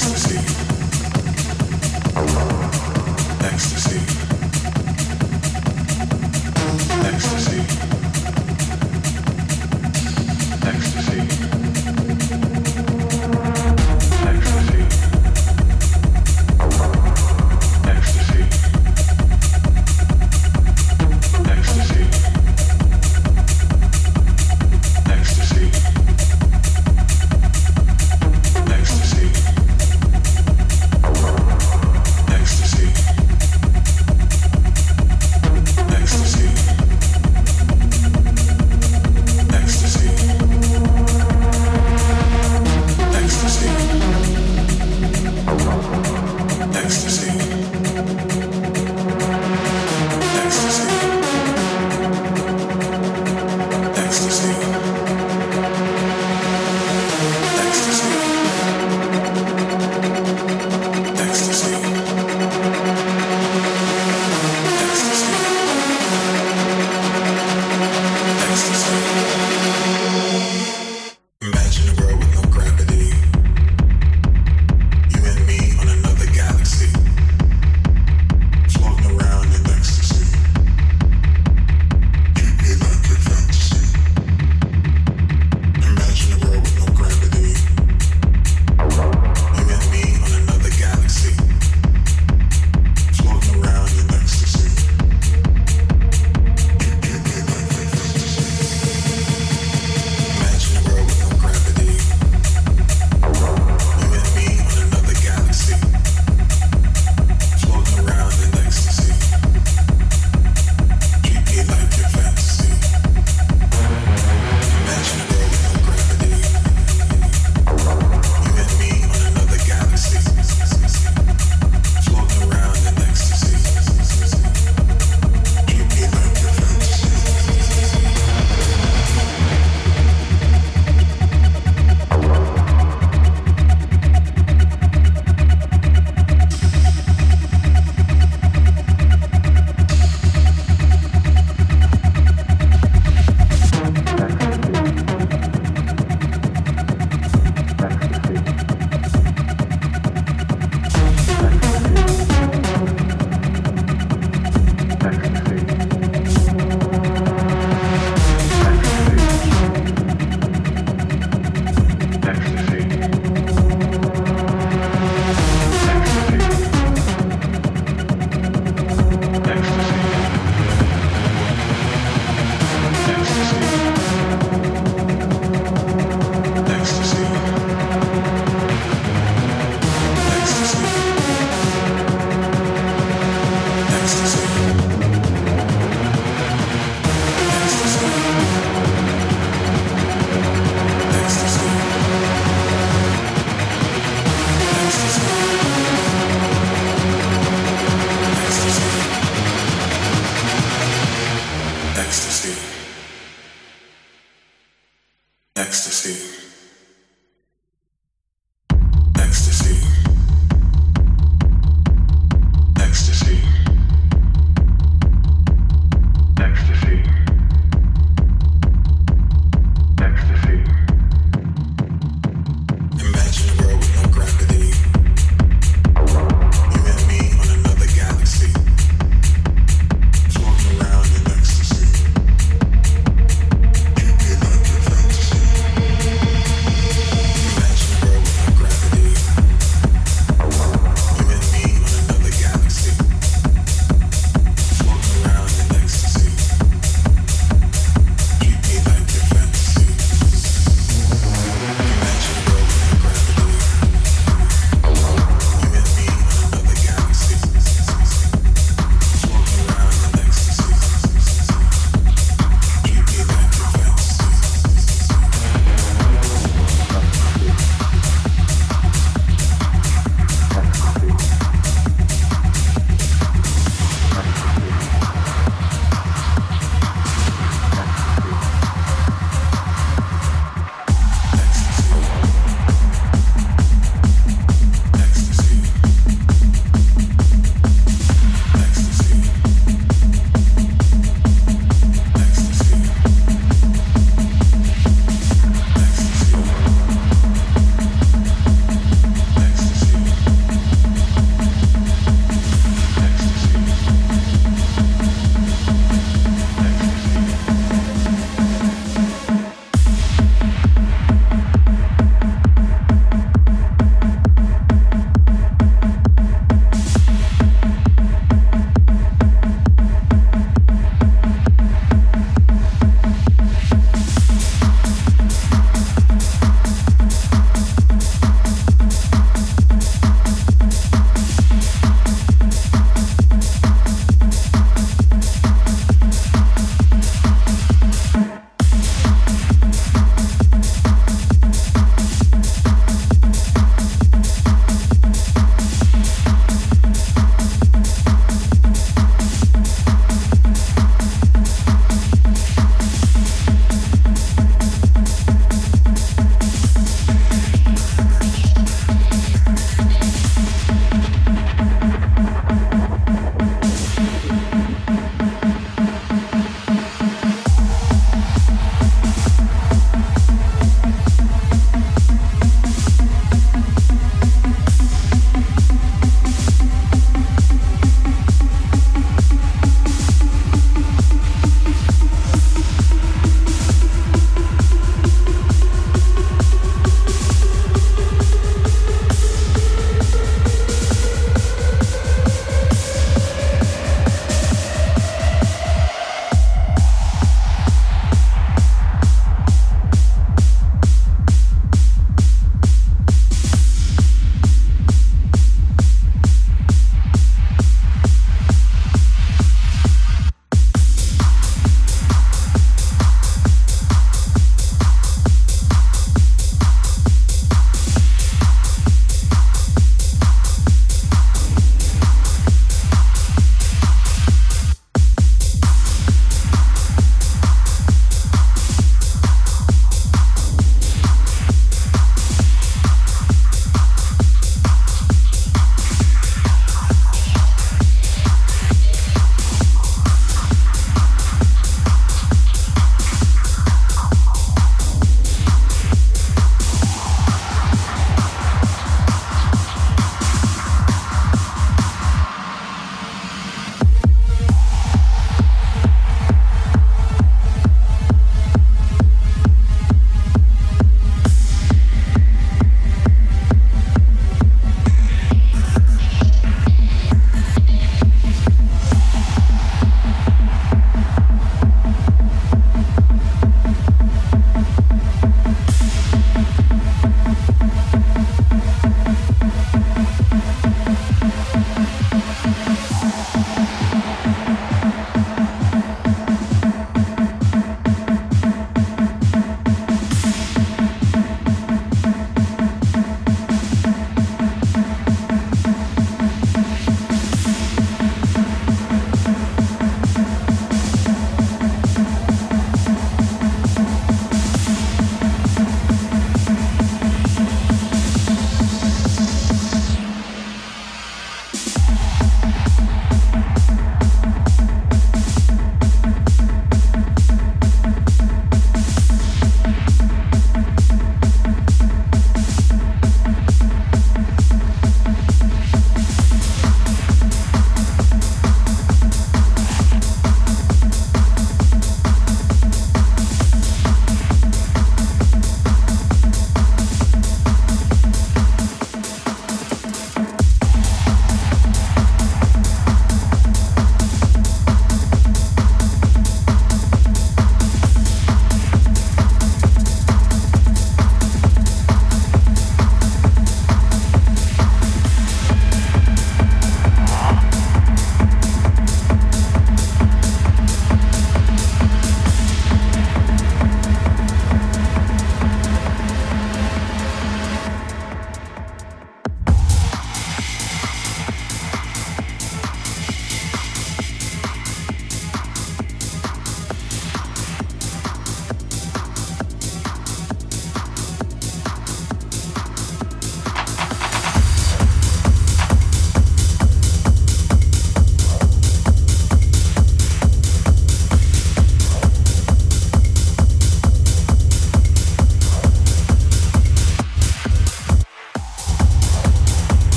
Ecstasy.